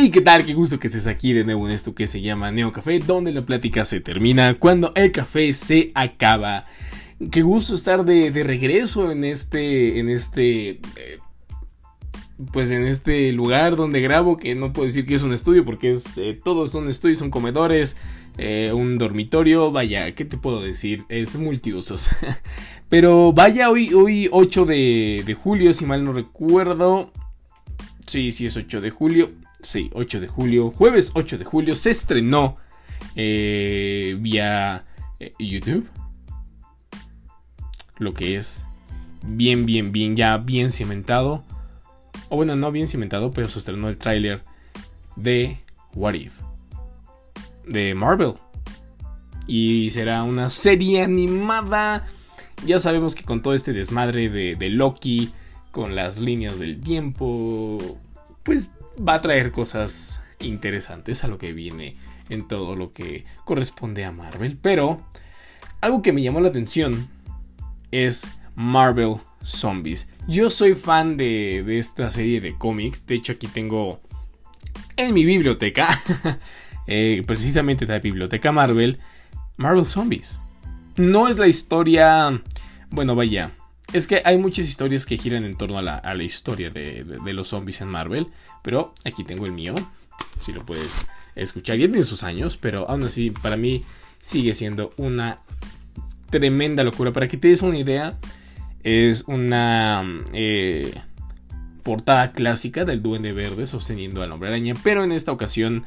Hey, ¿qué tal? Qué gusto que estés aquí de nuevo en esto que se llama Neo Café, donde la plática se termina cuando el café se acaba. Qué gusto estar de, regreso en este, en este, eh, pues en este lugar donde grabo, que no puedo decir que es un estudio porque es, eh, todos son estudios, son comedores, eh, un dormitorio, vaya, ¿qué te puedo decir? Es multiusos. Pero vaya, hoy, hoy 8 de, de julio, si mal no recuerdo. Sí, sí es 8 de julio. Sí, 8 de julio. Jueves 8 de julio se estrenó vía YouTube lo que es bien, bien, bien, ya bien cimentado. O bueno, no bien cimentado, pero se estrenó el tráiler de What If. De Marvel. Y será una serie animada. Ya sabemos que con todo este desmadre de, de Loki, con las líneas del tiempo, pues va a traer cosas interesantes a lo que viene en todo lo que corresponde a Marvel. Pero algo que me llamó la atención es Marvel Zombies. Yo soy fan de, esta serie de cómics. De hecho, aquí tengo en mi biblioteca, eh, precisamente de la biblioteca Marvel, Marvel Zombies. No es la historia. Bueno, vaya. Es que hay muchas historias que giran en torno a la, historia de, los zombies en Marvel. Pero aquí tengo el mío. Si lo puedes escuchar. Ya tiene sus años. Pero aún así, para mí sigue siendo una tremenda locura. Para que te des una idea, es una eh, portada clásica del Duende Verde sosteniendo al Hombre Araña, pero en esta ocasión,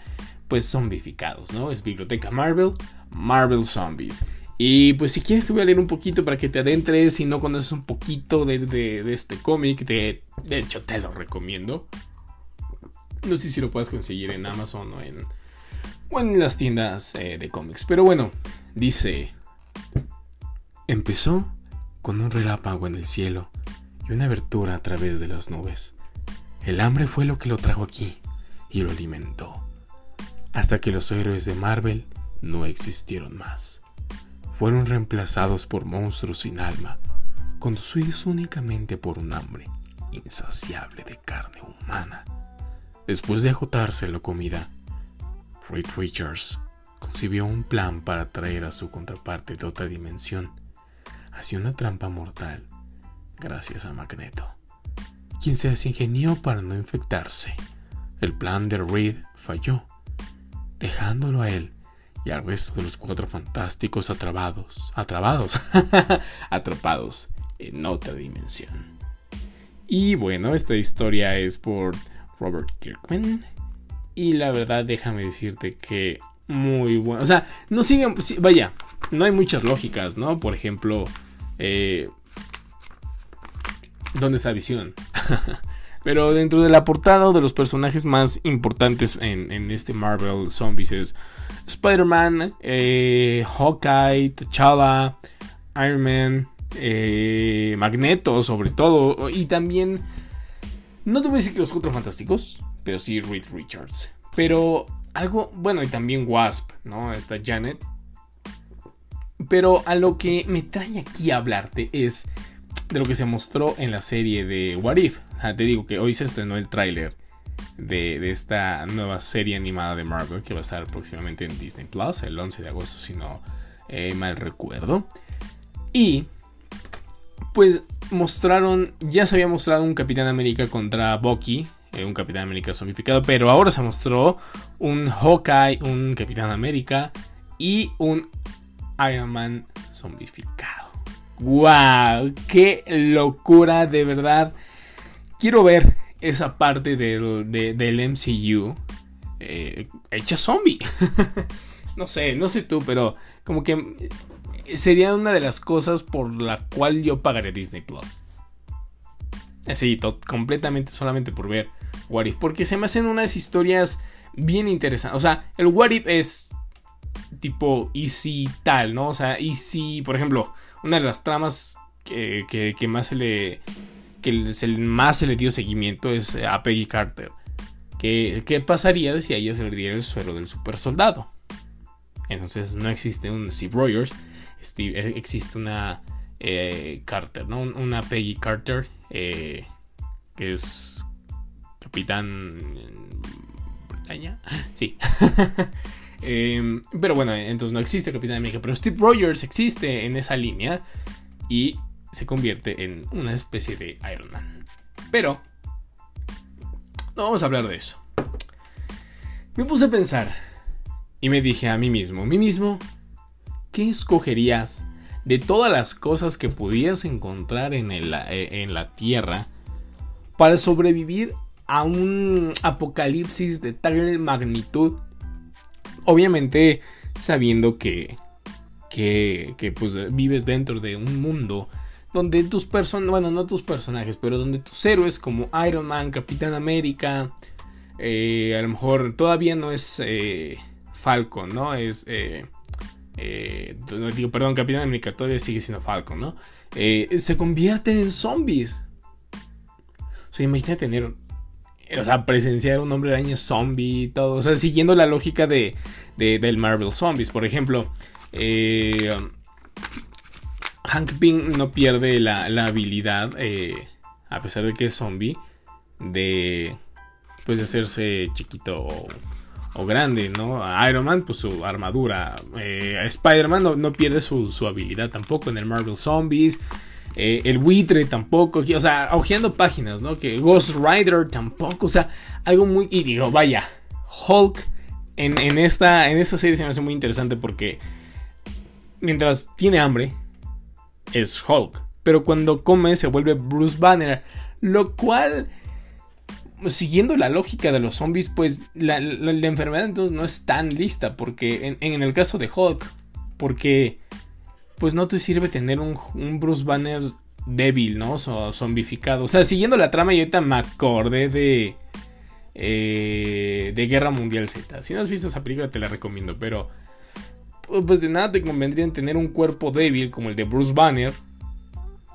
pues zombificados, ¿no? Es Biblioteca Marvel, Marvel Zombies. Y pues si quieres te voy a leer un poquito para que te adentres, si no conoces un poquito de, este cómic, de, de hecho te lo recomiendo. No sé si lo puedes conseguir en Amazon o en, o en las tiendas eh, de cómics. Pero bueno, dice Empezó con un relámpago en el cielo y una abertura a través de las nubes. El hambre fue lo que lo trajo aquí y lo alimentó, hasta que los héroes de Marvel no existieron más. Fueron reemplazados por monstruos sin alma, conducidos únicamente por un hambre insaciable de carne humana. Después de agotarse la comida, Reed Richards concibió un plan para traer a su contraparte de otra dimensión hacia una trampa mortal gracias a Magneto, quien se ingenió para no infectarse. El plan de Reed falló, dejándolo a él y al resto de los cuatro fantásticos atrapados, atrapados, atrapados en otra dimensión. Y bueno, esta historia es por Robert Kirkman. Y la verdad, déjame decirte que muy bueno. O sea, no siguen, vaya, no hay muchas lógicas, ¿no? Por ejemplo, eh, ¿Dónde está Visión? Pero dentro de la portada de los personajes más importantes en, este Marvel Zombies es Spider-Man, eh, Hawkeye, T'Challa, Iron Man, eh, Magneto sobre todo. Y también, no te voy a decir que los Cuatro Fantásticos, pero sí Reed Richards. Pero algo, bueno, y también Wasp, ¿no? Está Janet. Pero a lo que me trae aquí a hablarte es de lo que se mostró en la serie de What If. te digo que hoy se estrenó el tráiler de, esta nueva serie animada de Marvel que va a estar próximamente en Disney Plus el 11 de agosto, si no eh, mal recuerdo. Y pues mostraron, ya se había mostrado un Capitán América contra Bucky, eh, un Capitán América zombificado, pero ahora se mostró un Hawkeye, un Capitán América y un Iron Man zombificado. ¡Wow! ¡Qué locura! De verdad. Quiero ver esa parte del, del MCU eh, hecha zombie. no sé, no sé tú, pero como que sería una de las cosas por la cual yo pagaré Disney Plus. Así, completamente solamente por ver What If. Porque se me hacen unas historias bien interesantes. O sea, el What If es tipo easy tal, ¿no? O sea, easy, por ejemplo, una de las tramas que, que, más se le que más se le dio seguimiento es a Peggy Carter. ¿Qué, ¿Qué, pasaría si a ella se le diera el suero del super soldado? Entonces no existe un Steve Rogers, eh, existe una eh, Carter, ¿no? Una Peggy Carter, eh, que es capitán Bretaña. Sí. Em, pero bueno, entonces no existe Capitán América. Pero Steve Rogers existe en esa línea y se convierte en una especie de Iron Man. Pero no vamos a hablar de eso. Me puse a pensar y me dije a mí mismo, mí mismo, ¿qué escogerías de todas las cosas que pudieras encontrar en, eh, en la Tierra para sobrevivir a un apocalipsis de tal magnitud? Obviamente sabiendo que, que, que pues, vives dentro de un mundo donde tus personajes, bueno, no tus personajes, pero donde tus héroes como Iron Man, Capitán América, eh, a lo mejor todavía no es eh, Falcon, ¿no? Es, eh, digo, perdón, Capitán América todavía sigue siendo Falcon, ¿no? se convierten en zombies. O sea, imagina tener, o sea, presenciar un hombre araña zombie y todo, o sea, siguiendo la lógica de, del Marvel Zombies, por ejemplo. Hank Pym no pierde la, habilidad, eh, a pesar de que es zombie, de pues hacerse chiquito o, grande, ¿no? Iron Man, pues su armadura. Eh, Spider-Man no, pierde su, habilidad tampoco en el Marvel Zombies. Eh, el buitre tampoco, o sea, ojeando páginas, ¿no? Que Ghost Rider tampoco, o sea, algo muy... Y digo, vaya, Hulk en, en, esta, en esta serie se me hace muy interesante porque mientras tiene hambre, es Hulk. Pero cuando come se vuelve Bruce Banner. Lo cual, siguiendo la lógica de los zombies, pues la, enfermedad entonces no es tan lista. Porque en, el caso de Hulk, porque pues no te sirve tener un, Bruce Banner débil, ¿no? O zombificado. O sea, siguiendo la trama, y ahorita me acordé de. Eh, de Guerra Mundial Z. Si no has visto esa película, te la recomiendo. Pero pues de nada te convendría en tener un cuerpo débil como el de Bruce Banner.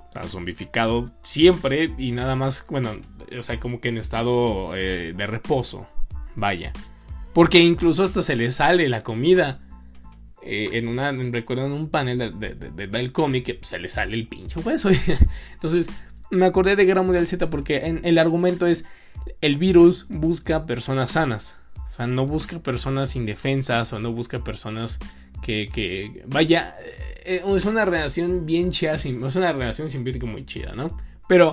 O sea, zombificado siempre y nada más, bueno, o sea, como que en estado eh, de reposo. Vaya. Porque incluso hasta se le sale la comida. Eh, en una, recuerdo en un panel de, del cómic que se le sale el pincho hueso. Entonces, me acordé de Guerra Mundial Z porque el argumento es, el virus busca personas sanas. O sea, no busca personas indefensas o no busca personas que, vaya, eh, es una relación bien chida, es una relación simbiótica muy chida, ¿no? Pero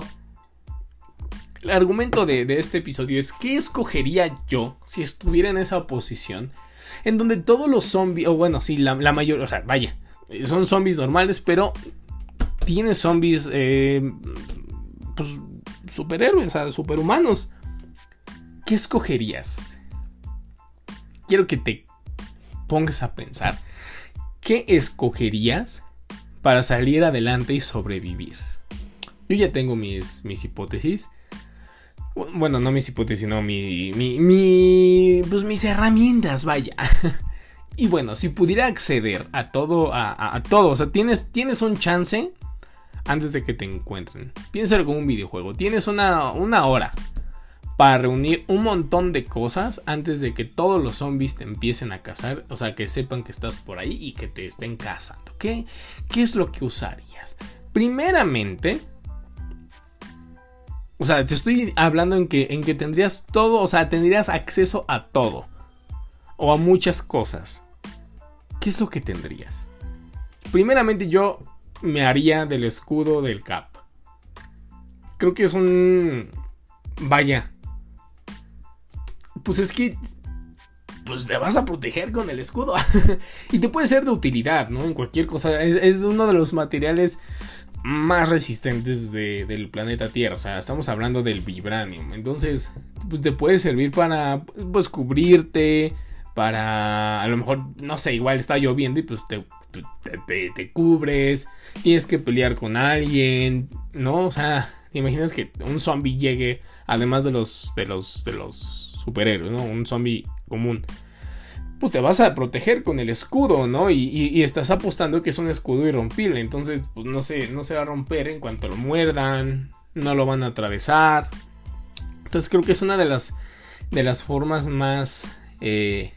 el argumento de, este episodio es, ¿qué escogería yo si estuviera en esa posición? En donde todos los zombies, o bueno, sí, la, mayor, o sea, vaya, son zombies normales, pero tiene zombies, eh, pues, superhéroes, o sea, superhumanos. ¿Qué escogerías? Quiero que te pongas a pensar. ¿qué escogerías para salir adelante y sobrevivir? Yo ya tengo mis, mis hipótesis. Bueno, no mis hipótesis, sino mi, mi, pues mis herramientas, vaya. y bueno, si pudiera acceder a todo, a, todo, o sea, tienes, tienes un chance antes de que te encuentren. Piensa en un videojuego. Tienes una, una hora para reunir un montón de cosas antes de que todos los zombies te empiecen a cazar, o sea, que sepan que estás por ahí y que te estén cazando, ¿ok? ¿Qué es lo que usarías? Primeramente, o sea, te estoy hablando en que, en que tendrías todo, o sea, tendrías acceso a todo, o a muchas cosas. ¿Qué es lo que tendrías? Primeramente yo me haría del escudo del Cap. Creo que es un... Vaya, pues es que pues te vas a proteger con el escudo. y te puede ser de utilidad, ¿no? En cualquier cosa. Es, uno de los materiales más resistentes del planeta Tierra. O sea, estamos hablando del vibranium. Entonces, pues te puede servir para, pues, cubrirte. Para, a lo mejor, no sé, igual está lloviendo y pues te, te, te cubres. Tienes que pelear con alguien, ¿no? O sea, te imaginas que un zombie llegue, además de los, de los, de los superhéroe, ¿no? Un zombie común. Pues te vas a proteger con el escudo, ¿no? Y, estás apostando que es un escudo irrompible. Entonces, pues no se, no se va a romper en cuanto lo muerdan. No lo van a atravesar. Entonces creo que es una de las, de las formas más eh,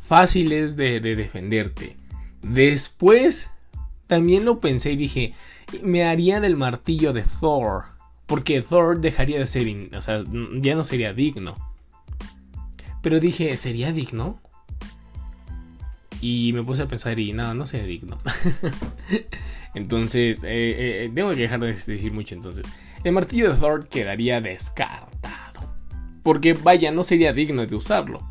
fáciles de, de defenderte. Después, también lo pensé y dije, me haría del martillo de Thor. Porque Thor dejaría de ser, o sea, ya no sería digno. Pero dije, ¿sería digno? Y me puse a pensar y nada, no sería digno. entonces, eh, eh, tengo que dejar de decir mucho entonces. El martillo de Thor quedaría descartado. Porque vaya, no sería digno de usarlo.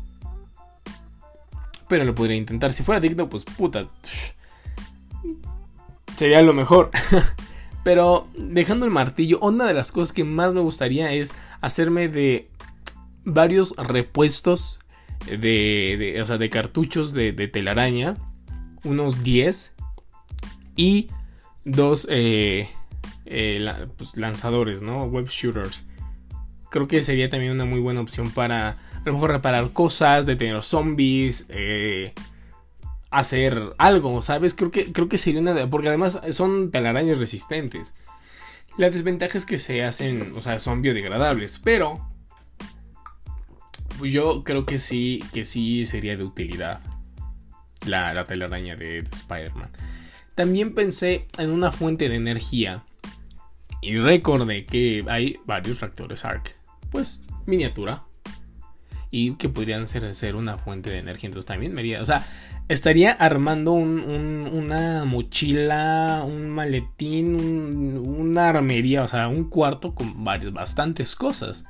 Pero lo podría intentar. Si fuera digno, pues puta. Sería lo mejor. Pero dejando el martillo, una de las cosas que más me gustaría es hacerme de varios repuestos de, o sea, de cartuchos de, telaraña, unos 10 y dos eh, eh, pues, lanzadores, ¿no? Web shooters. Creo que sería también una muy buena opción para a lo mejor reparar cosas, detener zombies, eh, hacer algo, ¿sabes? Creo que, creo que sería una... Porque además son telarañas resistentes. La desventaja es que se hacen, o sea, son biodegradables, pero yo creo que sí, que sí sería de utilidad la, la telaraña de, Spider-Man. También pensé en una fuente de energía y recordé que hay varios reactores ARC, pues miniatura, y que podrían ser, ser una fuente de energía. Entonces también me o sea, estaría armando una mochila, un maletín, una armería, o sea, un cuarto con varias, bastantes cosas.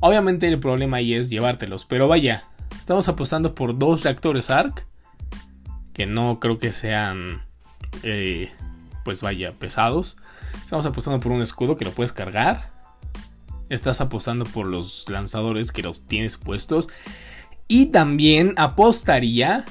Obviamente el problema ahí es llevártelos, pero vaya, estamos apostando por dos reactores ARC, que no creo que sean, eh, pues vaya, pesados. Estamos apostando por un escudo que lo puedes cargar. Estás apostando por los lanzadores que los tienes puestos. Y también apostaría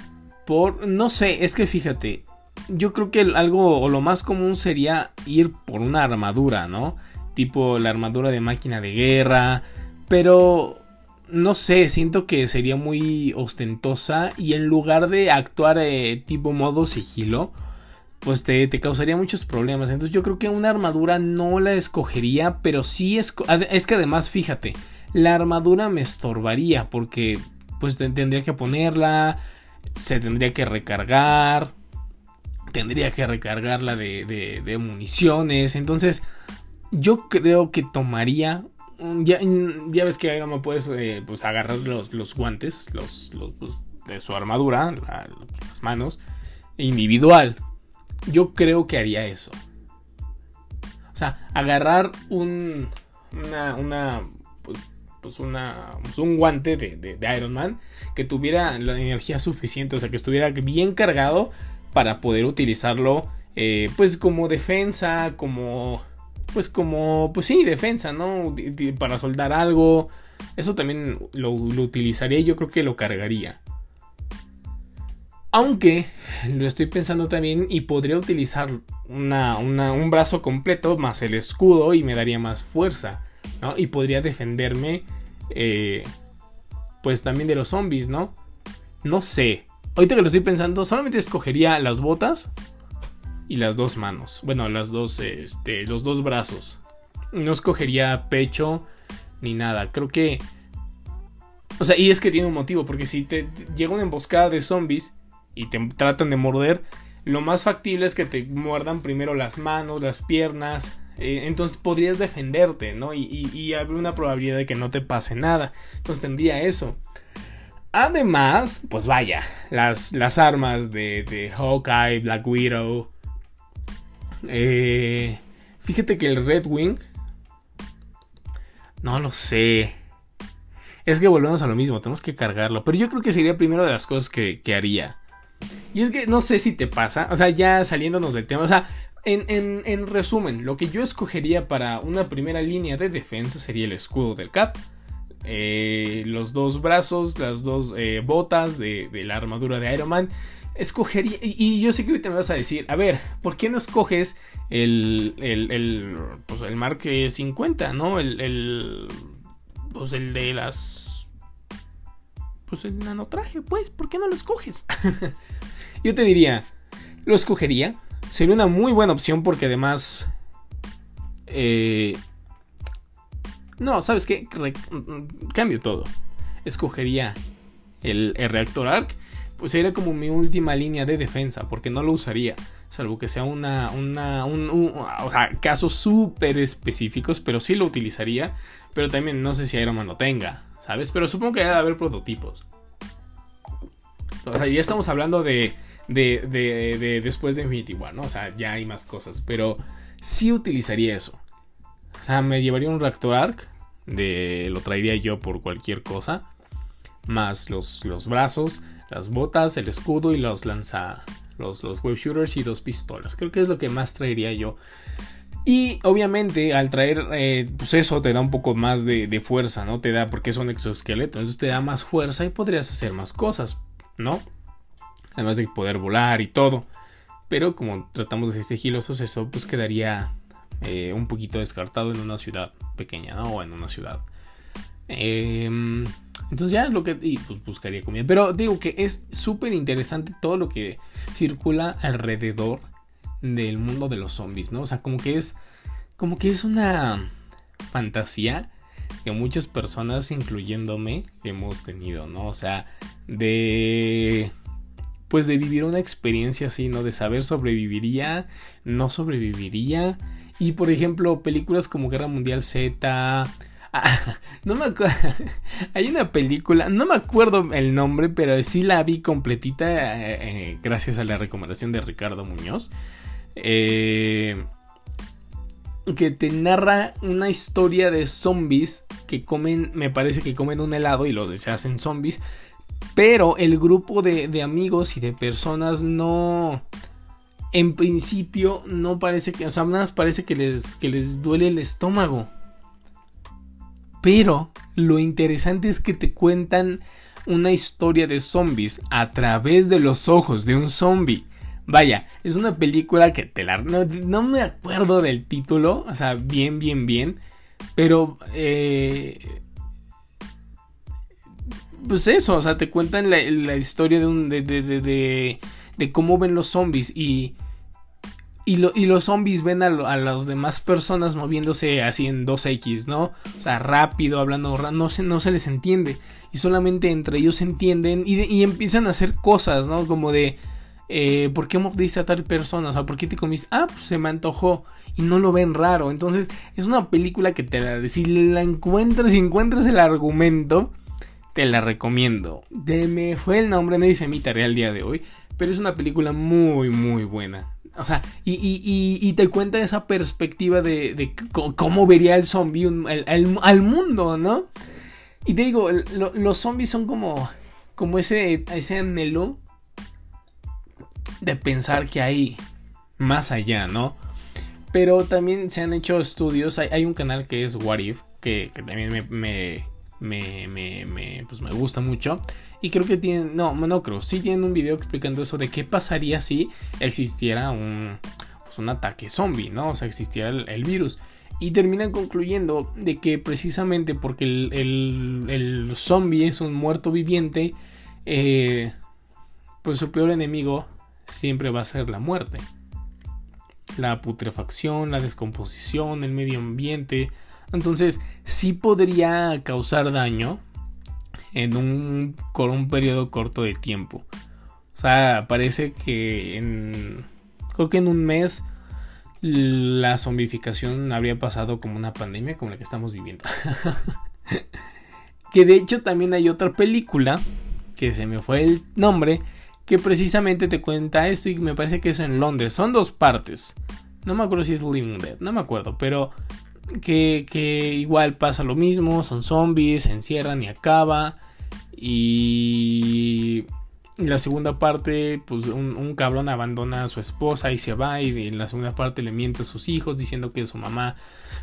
por, no sé, es que fíjate, yo creo que algo o lo más común sería ir por una armadura, ¿no? Tipo la armadura de máquina de guerra, pero no sé, siento que sería muy ostentosa y en lugar de actuar eh, tipo modo sigilo, pues te, causaría muchos problemas. Entonces yo creo que una armadura no la escogería, pero sí es, es que además, fíjate, la armadura me estorbaría porque pues tendría que ponerla, se tendría que recargar, tendría que recargarla de, de, de municiones. Entonces yo creo que tomaría ya, ya ves que Iron Man puedes eh, pues, agarrar los, los guantes los, pues, de su armadura, las manos, individual. Yo creo que haría eso. O sea, agarrar un. Una. una pues, pues una, pues un guante de, de, Iron Man que tuviera la energía suficiente, o sea, que estuviera bien cargado para poder utilizarlo, eh, pues como defensa, como pues como, pues sí, defensa, ¿no? Para soldar algo. Eso también lo, utilizaría y yo creo que lo cargaría. Aunque lo estoy pensando también y podría utilizar un brazo completo más el escudo y me daría más fuerza, ¿no? Y podría defenderme, eh, pues también de los zombies, ¿no? No sé. Ahorita que lo estoy pensando, solamente escogería las botas y las dos manos. Bueno, las dos, este, los dos brazos. No escogería pecho ni nada. Creo que... O sea, y es que tiene un motivo, porque si te llega una emboscada de zombies y te tratan de morder, lo más factible es que te muerdan primero las manos, las piernas. Eh, entonces podrías defenderte, ¿no? Y, y, habría una probabilidad de que no te pase nada. Entonces tendría eso. Además, pues vaya, las, las armas de, de Hawkeye, Black Widow, eh, fíjate que el Red Wing. No lo sé. Es que volvemos a lo mismo, tenemos que cargarlo. Pero yo creo que sería primero de las cosas que, haría. Y es que no sé si te pasa, o sea, ya saliéndonos del tema, o sea, en, resumen, lo que yo escogería para una primera línea de defensa sería el escudo del Cap, eh, los dos brazos, las dos eh, botas de, la armadura de Iron Man escogería, y, yo sé que ahorita me vas a decir, a ver, ¿por qué no escoges el, el, el, pues el Mark 50, ¿no? El, el, pues el de las, pues el nanotraje, pues, ¿por qué no lo escoges? yo te diría, lo escogería, sería una muy buena opción porque además, eh, no, ¿sabes qué? cambio todo. Escogería el, el reactor ARC pues sería como mi última línea de defensa, porque no lo usaría, salvo que sea una, una un, o sea, casos súper específicos, pero sí lo utilizaría, pero también no sé si Iron Man lo tenga, ¿sabes? Pero supongo que debe haber prototipos. O sea, ya estamos hablando de, de, de, de, después de Infinity War, ¿no? O sea, ya hay más cosas, pero sí utilizaría eso. O sea, me llevaría un reactor arc, de, lo traería yo por cualquier cosa, más los, los brazos, las botas, el escudo y los lanza, los, los wave shooters y dos pistolas. Creo que es lo que más traería yo. Y obviamente al traer, eh, pues eso te da un poco más de, de, fuerza, ¿no? Te da, porque es un exoesqueleto, entonces te da más fuerza y podrías hacer más cosas, ¿no? Además de poder volar y todo. Pero como tratamos de ser sigilosos, eso pues quedaría eh, un poquito descartado en una ciudad pequeña, ¿no? O en una ciudad. Eh, entonces ya es lo que... Y pues buscaría comida. Pero digo que es súper interesante todo lo que circula alrededor del mundo de los zombies, ¿no? O sea, como que es... Como que es una fantasía que muchas personas, incluyéndome, hemos tenido, ¿no? O sea, de... Pues de vivir una experiencia así, ¿no? De saber sobreviviría, no sobreviviría. Y por ejemplo, películas como Guerra Mundial Z, no me acuerdo. Hay una película, no me acuerdo el nombre, pero sí la vi completita eh, eh, gracias a la recomendación de Ricardo Muñoz. Eh, que te narra una historia de zombies que comen, me parece que comen un helado y lo se hacen zombies. Pero el grupo de, amigos y de personas no en principio no parece que, o sea, más parece que les, que les duele el estómago. Pero lo interesante es que te cuentan una historia de zombies a través de los ojos de un zombie. Vaya, es una película que te la... No, me acuerdo del título, o sea, bien, bien, bien. Pero... Eh, pues eso, o sea, te cuentan la, historia de, un, de, de, de, de, cómo ven los zombies y y, los zombies ven a, las demás personas moviéndose así en 2X, ¿no? O sea, rápido, hablando, no se, no se les entiende. Y solamente entre ellos entienden y, empiezan a hacer cosas, ¿no? Como de, eh, ¿por qué mordiste a tal persona? O sea, ¿por qué te comiste? Ah, pues se me antojó. Y no lo ven raro. Entonces, es una película que te la... Si la encuentras, si encuentras el argumento, te la recomiendo. De me fue el nombre, no dice mi tarea el día de hoy. Pero es una película muy, muy buena. O sea, y, te cuenta esa perspectiva de, cómo vería el zombie al mundo, ¿no? Y te digo, los zombies son como, como ese, ese anhelo de pensar que hay más allá, ¿no? Pero también se han hecho estudios, hay, un canal que es What If, que, también me, me, pues me gusta mucho. Y creo que tienen, no, no creo, sí tienen un video explicando eso de qué pasaría si existiera un, pues un ataque zombie, ¿no? O sea, existiera el, virus. Y terminan concluyendo de que precisamente porque el, el, zombie es un muerto viviente, eh, pues su peor enemigo siempre va a ser la muerte. La putrefacción, la descomposición, el medio ambiente, entonces, sí podría causar daño en un, con un periodo corto de tiempo. O sea, parece que en. Creo que en un mes la zombificación habría pasado como una pandemia como la que estamos viviendo. que de hecho también hay otra película, que se me fue el nombre, que precisamente te cuenta esto y me parece que es en Londres. Son dos partes. No me acuerdo si es Living Dead, no me acuerdo, pero que, igual pasa lo mismo, son zombies, se encierran y acaba. Y la segunda parte, pues un, cabrón abandona a su esposa y se va. Y en la segunda parte le miente a sus hijos diciendo que su mamá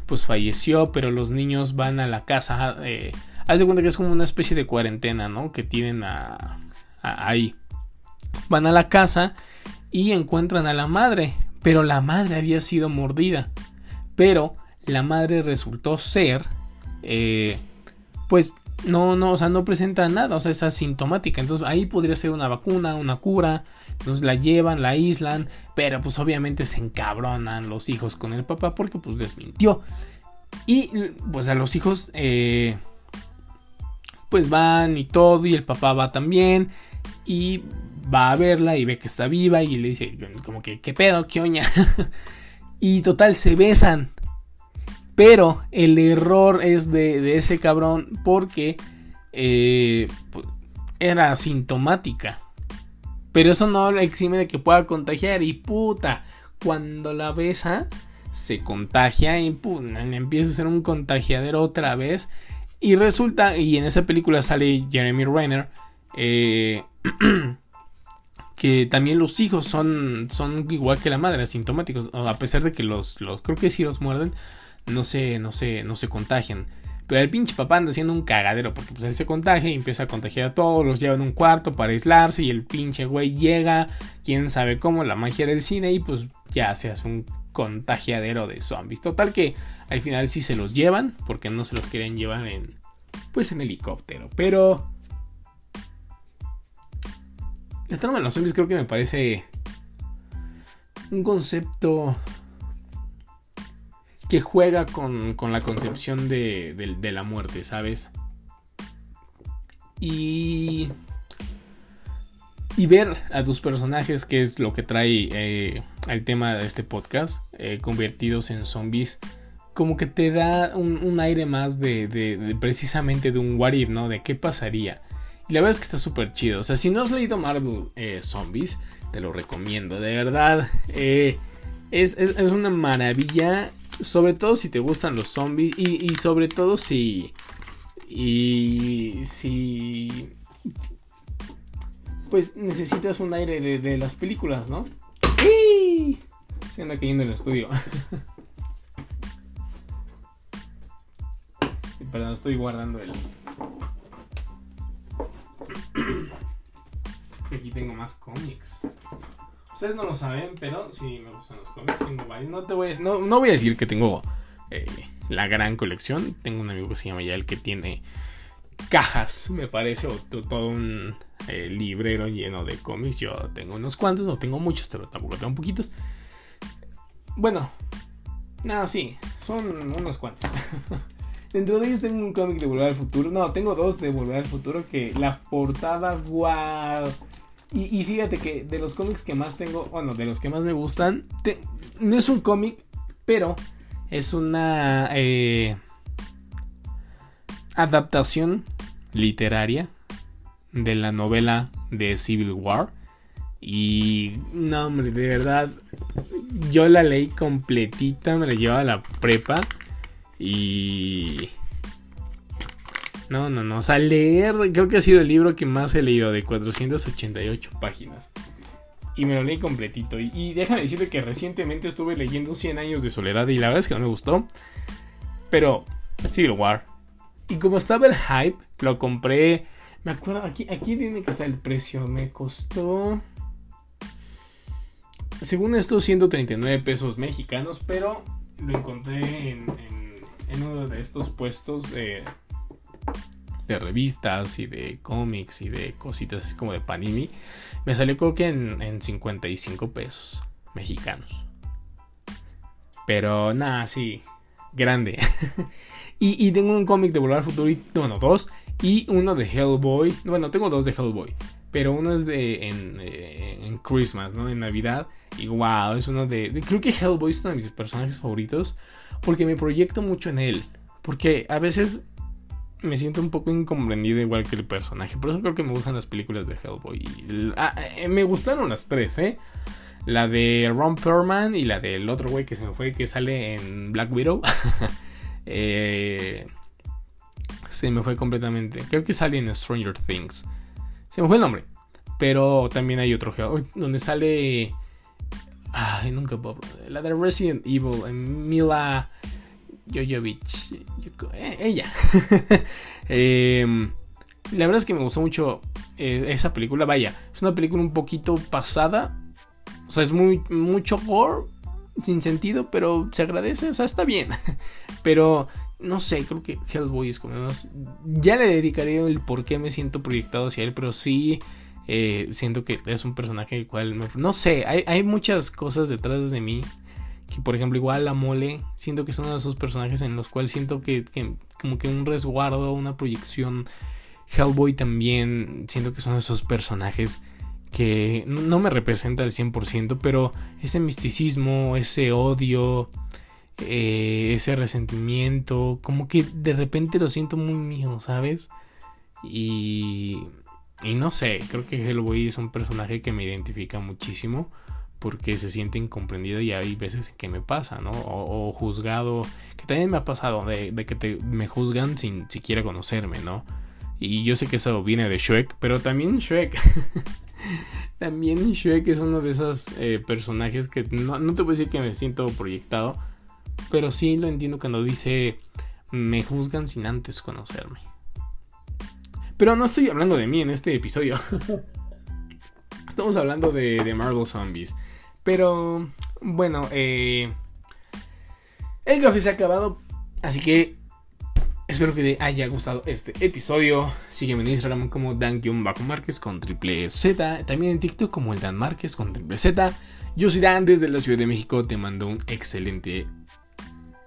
pues falleció, pero los niños van a la casa. Eh, haz de cuenta que es como una especie de cuarentena, ¿no? Que tienen ahí. Van a la casa y encuentran a la madre, pero la madre había sido mordida. Pero la madre resultó ser, eh, pues no, no, o sea, no presenta nada, o sea, es asintomática. Entonces ahí podría ser una vacuna, una cura. Entonces la llevan, la aíslan, pero pues obviamente se encabronan los hijos con el papá porque pues desmintió. Y pues a los hijos, eh, pues van y todo, y el papá va también. Y va a verla y ve que está viva y le dice como que, ¿qué pedo? ¿Qué oña? y total, se besan. Pero el error es de, ese cabrón porque eh, pues, era asintomática. Pero eso no exime de que pueda contagiar. Y puta, cuando la besa, se contagia y empieza a ser un contagiadero otra vez. Y resulta, y en esa película sale Jeremy Renner, eh, que también los hijos son, son igual que la madre, asintomáticos, a pesar de que los, los creo que si los muerden, no se, no se, no se contagian. Pero el pinche papá anda haciendo un cagadero porque pues él se contagia y empieza a contagiar a todos, los lleva en un cuarto para aislarse y el pinche güey llega, quién sabe cómo, la magia del cine y pues ya se hace un contagiadero de zombies. Total que al final sí se los llevan porque no se los quieren llevar en pues en helicóptero, pero la trama de los zombies creo que me parece un concepto que juega con, la concepción de, la muerte, ¿sabes? Y, y ver a tus personajes, que es lo que trae eh, el tema de este podcast, eh, convertidos en zombies, como que te da un, aire más de, precisamente de un what if, ¿no? De qué pasaría. Y la verdad es que está súper chido. O sea, si no has leído Marvel eh, Zombies, te lo recomiendo, de verdad. es, es, una maravilla sobre todo si te gustan los zombies y, sobre todo si... Y si... Pues necesitas un aire de, las películas, ¿no? ¡Sí! Se anda cayendo en el estudio. Perdón, estoy guardando el... Aquí tengo más cómics. Ustedes no lo saben, pero sí me gustan los cómics. Tengo varios. No, te voy a, no, voy a decir que tengo eh, la gran colección. Tengo un amigo que se llama Yael que tiene cajas, me parece, o todo un eh, librero lleno de cómics. Yo tengo unos cuantos, no tengo muchos, pero tampoco tengo poquitos. Bueno, no, sí, son unos cuantos. Dentro de ellos tengo un cómic de Volver al Futuro. No, tengo dos de Volver al Futuro que la portada, wow y, fíjate que de los cómics que más tengo, bueno, de los que más me gustan, no es un cómic, pero es una eh, adaptación literaria de la novela de Civil War. Y no, hombre, de verdad, yo la leí completita, me la llevaba a la prepa. Y no, no, no. O sea, leer, creo que ha sido el libro que más he leído, de 488 páginas. Y me lo leí completito. Y, déjame decirte que recientemente estuve leyendo 100 años de soledad y la verdad es que no me gustó. Pero, Civil War. Y como estaba el hype, lo compré. Me acuerdo, aquí, aquí viene que está el precio. Me costó. Según esto, 139 pesos mexicanos. Pero lo encontré en, uno de estos puestos. Eh, de revistas y de cómics y de cositas como de Panini, me salió creo que en, 55 pesos mexicanos. Pero nada, sí, grande. y, tengo un cómic de Volver al Futuro, bueno, dos, y uno de Hellboy. Bueno, tengo dos de Hellboy, pero uno es de en, eh, en Christmas, ¿no? En Navidad. Y wow, es uno de, de, Creo que Hellboy es uno de mis personajes favoritos porque me proyecto mucho en él. Porque a veces me siento un poco incomprendido igual que el personaje. Por eso creo que me gustan las películas de Hellboy. Ah, eh, me gustaron las tres, ¿eh? La de Ron Perlman y la del otro güey que se me fue, que sale en Black Widow. eh, se me fue completamente. Creo que sale en Stranger Things. Se me fue el nombre. Pero también hay otro donde sale... Ay, nunca puedo... La de Resident Evil. Mila... Jojovich. Eh, ella. Em, la verdad es que me gustó mucho eh, esa película. Vaya, es una película un poquito pasada. O sea, es muy mucho gore, sin sentido, pero se agradece. O sea, está bien. pero no sé, creo que Hellboy es como más. Ya le dedicaré el por qué me siento proyectado hacia él, pero sí. Eh, siento que es un personaje el cual no sé, hay, hay muchas cosas detrás de mí que por ejemplo igual la mole, siento que es uno de esos personajes en los cuales siento que, como que un resguardo, una proyección. Hellboy también siento que de esos personajes que no me representa al 100%, pero ese misticismo, ese odio, eh, ese resentimiento, como que de repente lo siento muy mío, ¿sabes? Y, y no sé, creo que Hellboy es un personaje que me identifica muchísimo porque se siente incomprendido y hay veces que me pasa, ¿no? O, juzgado, que también me ha pasado, de, que te, me juzgan sin siquiera conocerme, ¿no? Y yo sé que eso viene de Shrek, pero también Shrek. también Shrek es uno de esos eh, personajes que no, no te voy a decir que me siento proyectado, pero sí lo entiendo cuando dice me juzgan sin antes conocerme. Pero no estoy hablando de mí en este episodio. Estamos hablando de, Marvel Zombies. Pero bueno, eh, el café se ha acabado. Así que espero que te haya gustado este episodio. Sígueme en Instagram como Dan-Márquez con triple Z. También en TikTok como el Dan Márquez con triple Z. Yo soy Dan desde la Ciudad de México. Te mando un excelente.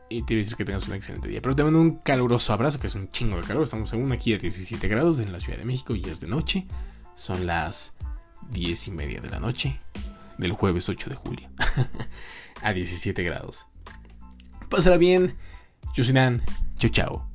Y te voy a decir que tengas un excelente día. Pero te mando un caluroso abrazo, que es un chingo de calor. Estamos aún aquí a 17 grados en la Ciudad de México y es de noche. Son las 10 y media de la noche del jueves 8 de julio a 17 grados. Pásala bien. Yo soy. Chao, chao.